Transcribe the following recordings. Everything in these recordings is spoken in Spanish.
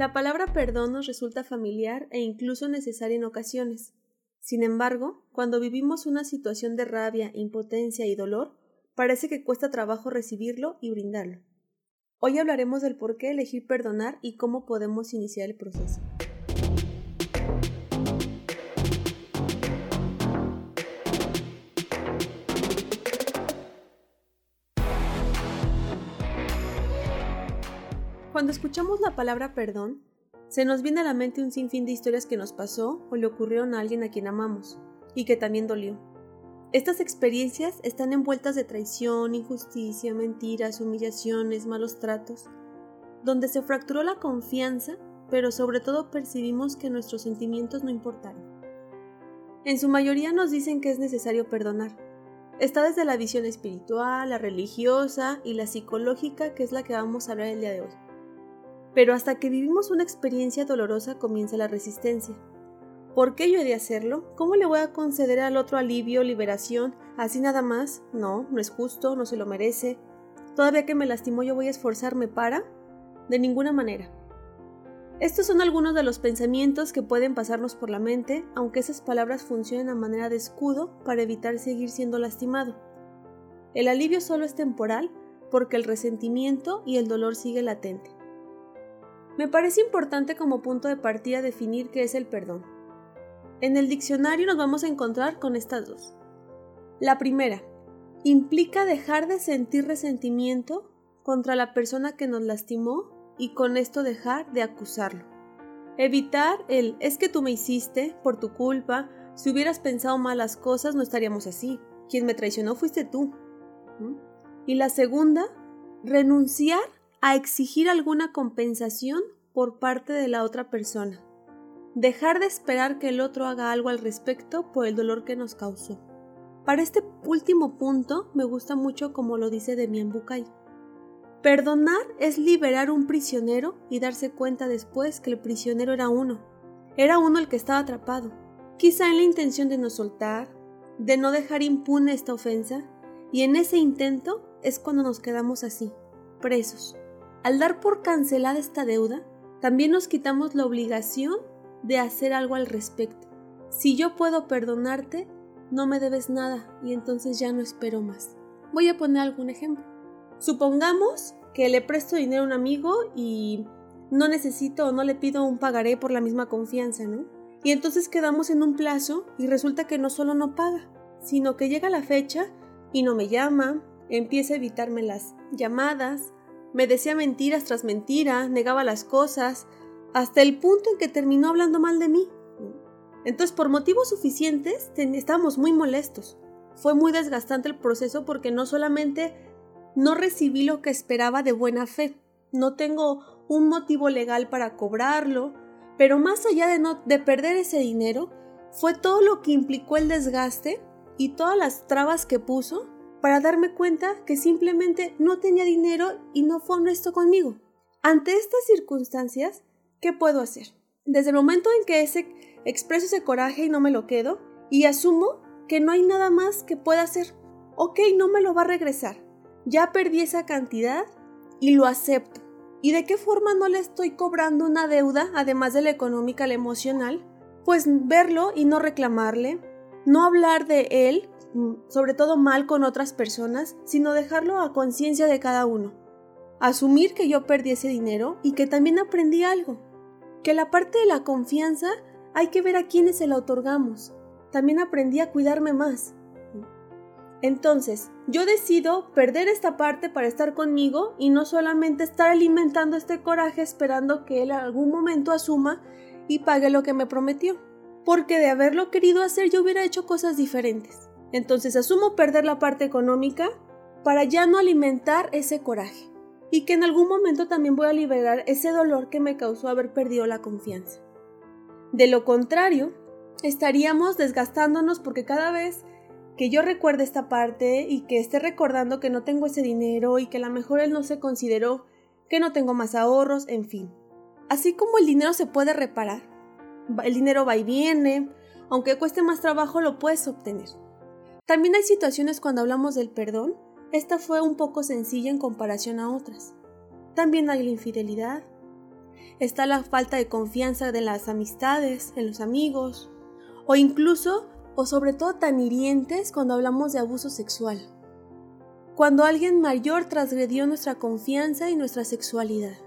La palabra perdón nos resulta familiar e incluso necesaria en ocasiones. Sin embargo, cuando vivimos una situación de rabia, impotencia y dolor, parece que cuesta trabajo recibirlo y brindarlo. Hoy hablaremos del por qué elegir perdonar y cómo podemos iniciar el proceso. Cuando escuchamos la palabra perdón, se nos viene a la mente un sinfín de historias que nos pasó o le ocurrieron a alguien a quien amamos y que también dolió. Estas experiencias están envueltas de traición, injusticia, mentiras, humillaciones, malos tratos, donde se fracturó la confianza, pero sobre todo percibimos que nuestros sentimientos no importaron. En su mayoría nos dicen que es necesario perdonar. Está desde la visión espiritual, la religiosa y la psicológica, que es la que vamos a hablar el día de hoy. Pero hasta que vivimos una experiencia dolorosa comienza la resistencia. ¿Por qué yo he de hacerlo? ¿Cómo le voy a conceder al otro alivio, liberación, así nada más? No, no es justo, no se lo merece. ¿Todavía que me lastimó yo voy a esforzarme para? De ninguna manera. Estos son algunos de los pensamientos que pueden pasarnos por la mente, aunque esas palabras funcionen a manera de escudo para evitar seguir siendo lastimado. El alivio solo es temporal porque el resentimiento y el dolor sigue latente. Me parece importante como punto de partida definir qué es el perdón. En el diccionario nos vamos a encontrar con estas dos. La primera, implica dejar de sentir resentimiento contra la persona que nos lastimó y con esto dejar de acusarlo. Evitar el es que tú me hiciste por tu culpa, si hubieras pensado malas cosas no estaríamos así, quien me traicionó fuiste tú. Y la segunda, renunciar a exigir alguna compensación por parte de la otra persona. Dejar de esperar que el otro haga algo al respecto por el dolor que nos causó. Para este último punto me gusta mucho como lo dice Demian Bucay. Perdonar es liberar un prisionero y darse cuenta después que el prisionero era uno. Era uno el que estaba atrapado. Quizá en la intención de no soltar, de no dejar impune esta ofensa, y en ese intento es cuando nos quedamos así, presos. Al dar por cancelada esta deuda, también nos quitamos la obligación de hacer algo al respecto. Si yo puedo perdonarte, no me debes nada y entonces ya no espero más. Voy a poner algún ejemplo. Supongamos que le presto dinero a un amigo y no necesito o no le pido un pagaré por la misma confianza, ¿no? Y entonces quedamos en un plazo y resulta que no solo no paga, sino que llega la fecha y no me llama, empieza a evitarme las llamadas, me decía mentiras tras mentira, negaba las cosas, hasta el punto en que terminó hablando mal de mí. Entonces, por motivos suficientes, estábamos muy molestos. Fue muy desgastante el proceso porque no solamente no recibí lo que esperaba de buena fe, no tengo un motivo legal para cobrarlo, pero más allá de, no, de perder ese dinero, fue todo lo que implicó el desgaste y todas las trabas que puso para darme cuenta que simplemente no tenía dinero y no fue honesto conmigo. Ante estas circunstancias, ¿qué puedo hacer? Desde el momento en que ese, expreso ese coraje y no me lo quedo, y asumo que no hay nada más que pueda hacer. Ok, no me lo va a regresar. Ya perdí esa cantidad y lo acepto. ¿Y de qué forma no le estoy cobrando una deuda, además de la económica, la emocional? Pues verlo y no reclamarle, no hablar de él sobre todo mal con otras personas, sino dejarlo a conciencia de cada uno. Asumir que yo perdí ese dinero y que también aprendí algo. Que la parte de la confianza hay que ver a quienes se la otorgamos. También aprendí a cuidarme más. Entonces, yo decido perder esta parte para estar conmigo y no solamente estar alimentando este coraje esperando que él algún momento asuma y pague lo que me prometió. Porque de haberlo querido hacer yo hubiera hecho cosas diferentes. Entonces asumo perder la parte económica para ya no alimentar ese coraje y que en algún momento también voy a liberar ese dolor que me causó haber perdido la confianza. De lo contrario, estaríamos desgastándonos porque cada vez que yo recuerde esta parte y que esté recordando que no tengo ese dinero y que a lo mejor él no se consideró, que no tengo más ahorros, en fin. Así como el dinero se puede reparar, el dinero va y viene, aunque cueste más trabajo lo puedes obtener. También hay situaciones cuando hablamos del perdón, esta fue un poco sencilla en comparación a otras. También hay la infidelidad. está la falta de confianza de las amistades, en los amigos, o incluso, o sobre todo tan hirientes cuando hablamos de abuso sexual. Cuando alguien mayor transgredió nuestra confianza y nuestra sexualidad.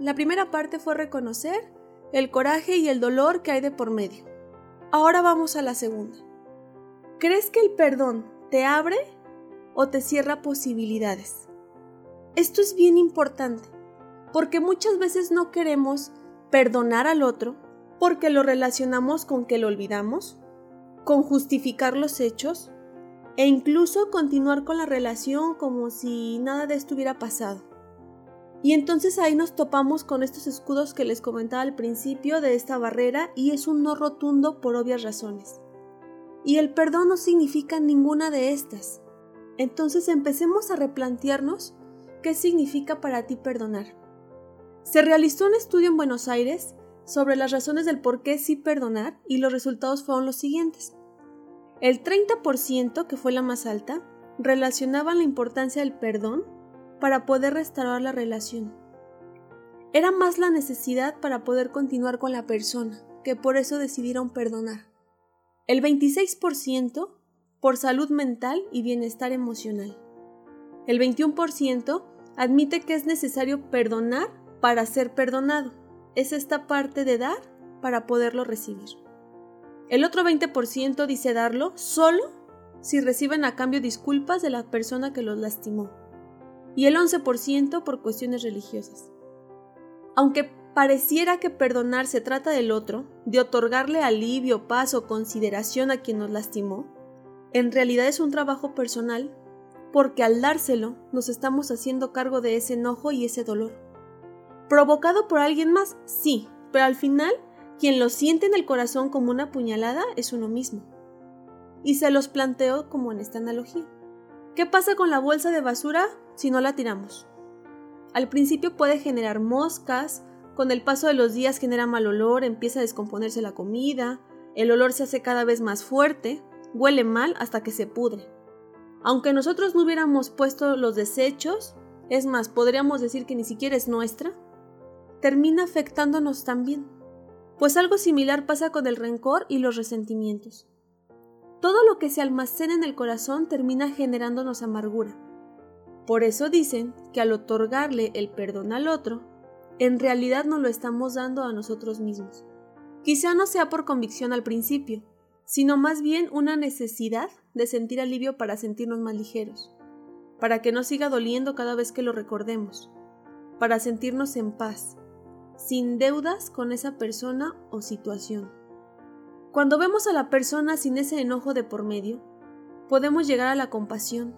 La primera parte fue reconocer el coraje y el dolor que hay de por medio. Ahora vamos a la segunda. ¿Crees que el perdón te abre o te cierra posibilidades? Esto es bien importante, porque muchas veces no queremos perdonar al otro porque lo relacionamos con que lo olvidamos, con justificar los hechos e incluso continuar con la relación como si nada de esto hubiera pasado. Y entonces ahí nos topamos con estos escudos que les comentaba al principio de esta barrera y es un no rotundo por obvias razones. Y el perdón no significa ninguna de estas. Entonces empecemos a replantearnos qué significa para ti perdonar. Se realizó un estudio en Buenos Aires sobre las razones del por qué sí perdonar y los resultados fueron los siguientes. El 30%, que fue la más alta, relacionaban la importancia del perdón para poder restaurar la relación. Era más la necesidad para poder continuar con la persona, que por eso decidieron perdonar. El 26% por salud mental y bienestar emocional. El 21% admite que es necesario perdonar para ser perdonado. Es esta parte de dar para poderlo recibir. El otro 20% dice darlo solo si reciben a cambio disculpas de la persona que los lastimó y el 11% por cuestiones religiosas. Aunque pareciera que perdonar se trata del otro, de otorgarle alivio, paz o consideración a quien nos lastimó, en realidad es un trabajo personal, porque al dárselo nos estamos haciendo cargo de ese enojo y ese dolor. ¿Provocado por alguien más? Sí, pero al final quien lo siente en el corazón como una puñalada es uno mismo. Y se los planteo como en esta analogía. ¿Qué pasa con la bolsa de basura si no la tiramos? Al principio puede generar moscas, con el paso de los días genera mal olor, empieza a descomponerse la comida, el olor se hace cada vez más fuerte, huele mal hasta que se pudre. Aunque nosotros no hubiéramos puesto los desechos, es más, podríamos decir que ni siquiera es nuestra, termina afectándonos también. Pues algo similar pasa con el rencor y los resentimientos. Todo lo que se almacena en el corazón termina generándonos amargura. Por eso dicen que al otorgarle el perdón al otro, en realidad nos lo estamos dando a nosotros mismos. Quizá no sea por convicción al principio, sino más bien una necesidad de sentir alivio para sentirnos más ligeros, para que no siga doliendo cada vez que lo recordemos, para sentirnos en paz, sin deudas con esa persona o situación. Cuando vemos a la persona sin ese enojo de por medio, podemos llegar a la compasión,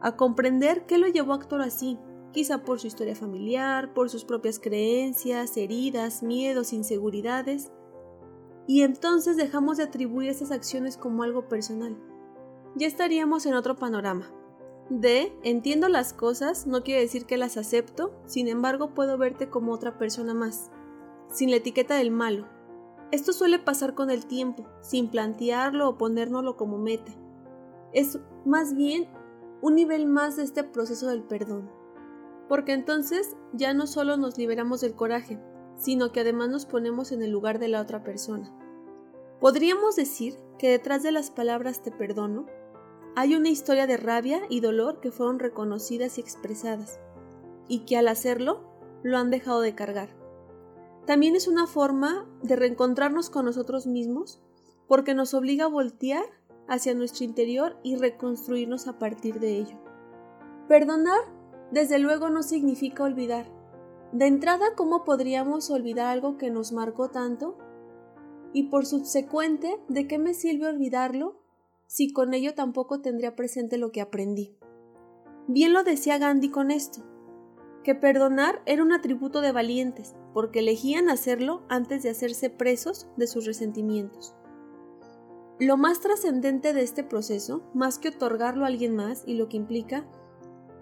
a comprender qué lo llevó a actuar así, quizá por su historia familiar, por sus propias creencias, heridas, miedos, inseguridades, y entonces dejamos de atribuir esas acciones como algo personal. Ya estaríamos en otro panorama. De entiendo las cosas no quiere decir que las acepto, sin embargo puedo verte como otra persona más, sin la etiqueta del malo, esto suele pasar con el tiempo, sin plantearlo o ponérnoslo como meta. Es más bien un nivel más de este proceso del perdón. Porque entonces ya no solo nos liberamos del coraje, sino que además nos ponemos en el lugar de la otra persona. Podríamos decir que detrás de las palabras te perdono hay una historia de rabia y dolor que fueron reconocidas y expresadas, y que al hacerlo lo han dejado de cargar. También es una forma de reencontrarnos con nosotros mismos porque nos obliga a voltear hacia nuestro interior y reconstruirnos a partir de ello. Perdonar, desde luego, no significa olvidar. De entrada, ¿cómo podríamos olvidar algo que nos marcó tanto? Y por subsecuente, ¿de qué me sirve olvidarlo si con ello tampoco tendría presente lo que aprendí? Bien lo decía Gandhi con esto, que perdonar era un atributo de valientes, porque elegían hacerlo antes de hacerse presos de sus resentimientos. Lo más trascendente de este proceso, más que otorgarlo a alguien más y lo que implica,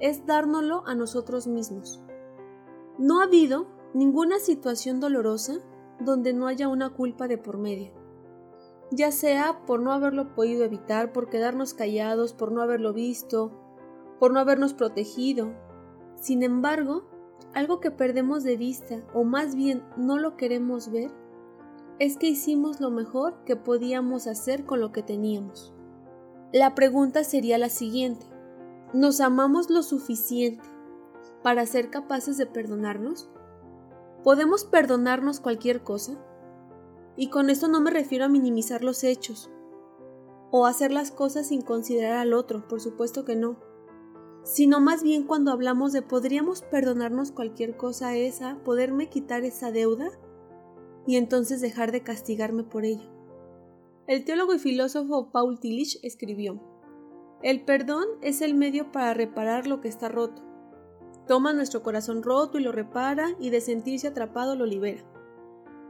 es dárnoslo a nosotros mismos. No ha habido ninguna situación dolorosa donde no haya una culpa de por medio, ya sea por no haberlo podido evitar, por quedarnos callados, por no haberlo visto, por no habernos protegido. Sin embargo, algo que perdemos de vista, o más bien no lo queremos ver, es que hicimos lo mejor que podíamos hacer con lo que teníamos. La pregunta sería la siguiente. ¿Nos amamos lo suficiente para ser capaces de perdonarnos? ¿Podemos perdonarnos cualquier cosa? Y con esto no me refiero a minimizar los hechos o hacer las cosas sin considerar al otro, por supuesto que no, sino más bien cuando hablamos de podríamos perdonarnos cualquier cosa esa, poderme quitar esa deuda y entonces dejar de castigarme por ello. El teólogo y filósofo Paul Tillich escribió, El perdón es el medio para reparar lo que está roto. Toma nuestro corazón roto y lo repara y de sentirse atrapado lo libera.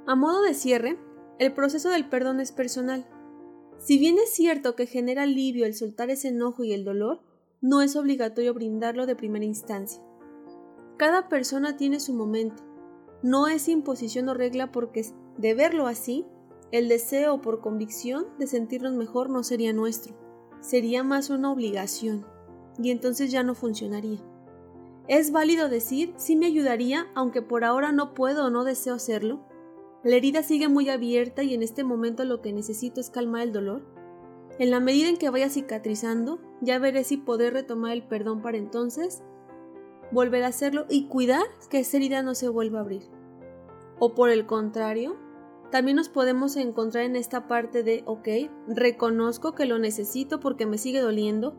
A modo de cierre, el proceso del perdón es personal. Si bien es cierto que genera alivio el soltar ese enojo y el dolor, no es obligatorio brindarlo de primera instancia. Cada persona tiene su momento, no es imposición o regla porque de verlo así, el deseo por convicción de sentirnos mejor no sería nuestro, sería más una obligación, y entonces ya no funcionaría. Es válido decir, sí me ayudaría, aunque por ahora no puedo o no deseo hacerlo. La herida sigue muy abierta y en este momento lo que necesito es calmar el dolor. En la medida en que vaya cicatrizando, ya veré si podré retomar el perdón para entonces volver a hacerlo y cuidar que esa herida no se vuelva a abrir. O por el contrario, también nos podemos encontrar en esta parte de, ok, reconozco que lo necesito porque me sigue doliendo,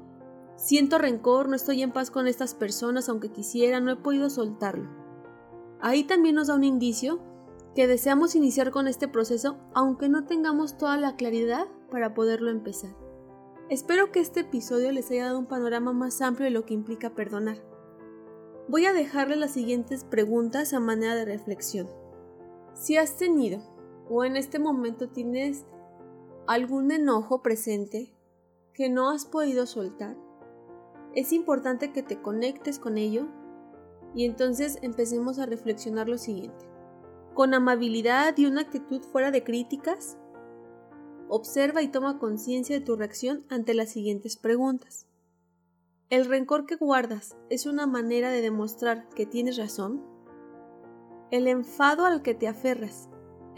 siento rencor, no estoy en paz con estas personas aunque quisiera, no he podido soltarlo. Ahí también nos da un indicio que deseamos iniciar con este proceso aunque no tengamos toda la claridad para poderlo empezar. Espero que este episodio les haya dado un panorama más amplio de lo que implica perdonar voy a dejarle las siguientes preguntas a manera de reflexión. Si has tenido o en este momento tienes algún enojo presente que no has podido soltar, es importante que te conectes con ello y entonces empecemos a reflexionar lo siguiente. Con amabilidad y una actitud fuera de críticas, observa y toma conciencia de tu reacción ante las siguientes preguntas. ¿El rencor que guardas es una manera de demostrar que tienes razón? ¿El enfado al que te aferras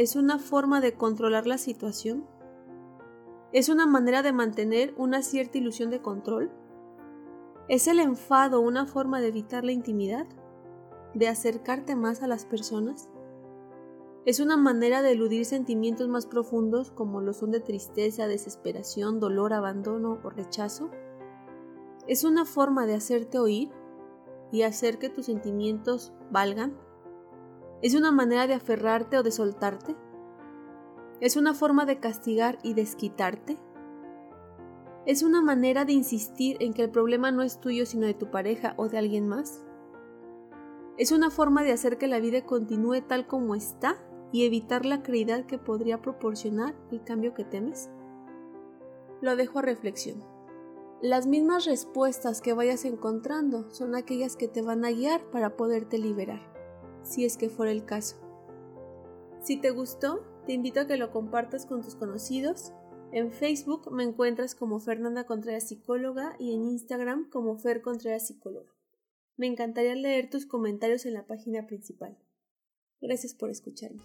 es una forma de controlar la situación? ¿Es una manera de mantener una cierta ilusión de control? ¿Es el enfado una forma de evitar la intimidad? ¿De acercarte más a las personas? ¿Es una manera de eludir sentimientos más profundos como lo son de tristeza, desesperación, dolor, abandono o rechazo? Es una forma de hacerte oír y hacer que tus sentimientos valgan. Es una manera de aferrarte o de soltarte. Es una forma de castigar y desquitarte. Es una manera de insistir en que el problema no es tuyo sino de tu pareja o de alguien más. Es una forma de hacer que la vida continúe tal como está y evitar la creidad que podría proporcionar el cambio que temes. Lo dejo a reflexión. Las mismas respuestas que vayas encontrando son aquellas que te van a guiar para poderte liberar, si es que fuera el caso. Si te gustó, te invito a que lo compartas con tus conocidos. En Facebook me encuentras como Fernanda Contreras Psicóloga y en Instagram como Fer Contreras Psicóloga. Me encantaría leer tus comentarios en la página principal. Gracias por escucharme.